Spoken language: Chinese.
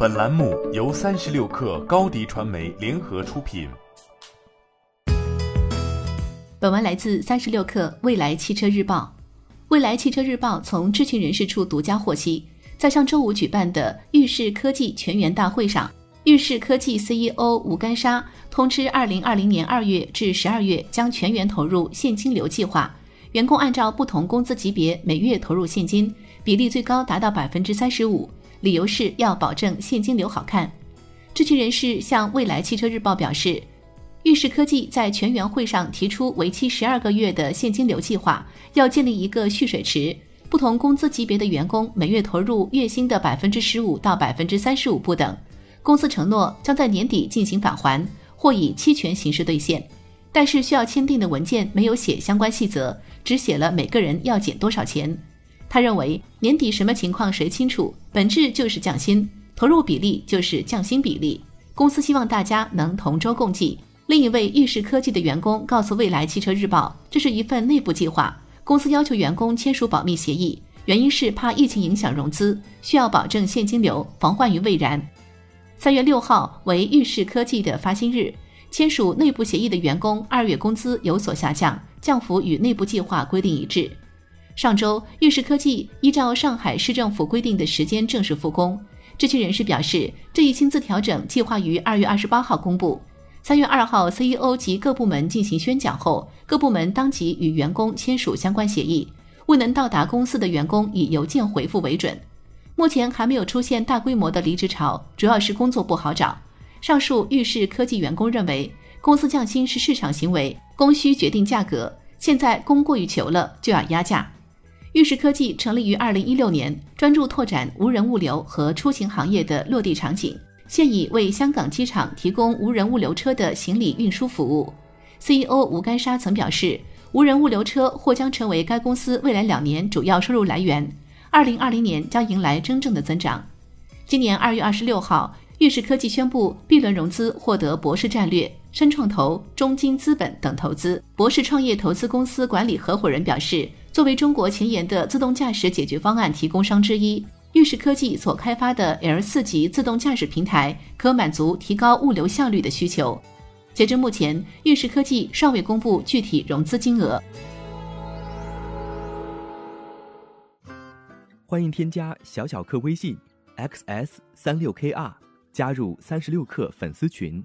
本栏目由三十六克高低传媒联合出品。本文来自三十六克未来汽车日报。未来汽车日报从知情人士处独家获悉，在上周五举办的裕士科技全员大会上，裕士科技 CEO 吴干沙通知，二零二零年二月至十二月将全员投入现金流计划，员工按照不同工资级别每月投入现金比例最高达到百分之三十五，理由是要保证现金流好看。知情人士向未来汽车日报表示。裕士科技在全员会上提出为期十二个月的现金流计划，要建立一个蓄水池，不同工资级别的员工每月投入月薪的百分之十五到百分之三十五不等。公司承诺将在年底进行返还或以期权形式兑现，但是需要签订的文件没有写相关细则，只写了每个人要减多少钱。他认为年底什么情况谁清楚，本质就是降薪，投入比例就是降薪比例。公司希望大家能同舟共济。另一位裕士科技的员工告诉未来汽车日报，这是一份内部计划，公司要求员工签署保密协议，原因是怕疫情影响融资，需要保证现金流，防患于未然。三月六号为裕士科技的发薪日，签署内部协议的员工二月工资有所下降，降幅与内部计划规定一致。上周，裕士科技依照上海市政府规定的时间正式复工。知情人士表示，这一薪资调整计划于二月二十八号公布。三月二号，CEO 及各部门进行宣讲后，各部门当即与员工签署相关协议。未能到达公司的员工以邮件回复为准。目前还没有出现大规模的离职潮，主要是工作不好找。上述预示科技员工认为，公司降薪是市场行为，供需决定价格。现在供过于求了，就要压价。预示科技成立于二零一六年，专注拓展无人物流和出行行业的落地场景。现已为香港机场提供无人物流车的行李运输服务。CEO 吴干沙曾表示，无人物流车或将成为该公司未来两年主要收入来源。二零二零年将迎来真正的增长。今年二月二十六号，裕士科技宣布 B 轮融资获得博士战略、深创投、中金资本等投资。博士创业投资公司管理合伙人表示，作为中国前沿的自动驾驶解决方案提供商之一。裕士科技所开发的 L 四级自动驾驶平台，可满足提高物流效率的需求。截至目前，裕士科技尚未公布具体融资金额。欢迎添加小小客微信 xs 三六 kr，加入三十六氪粉丝群。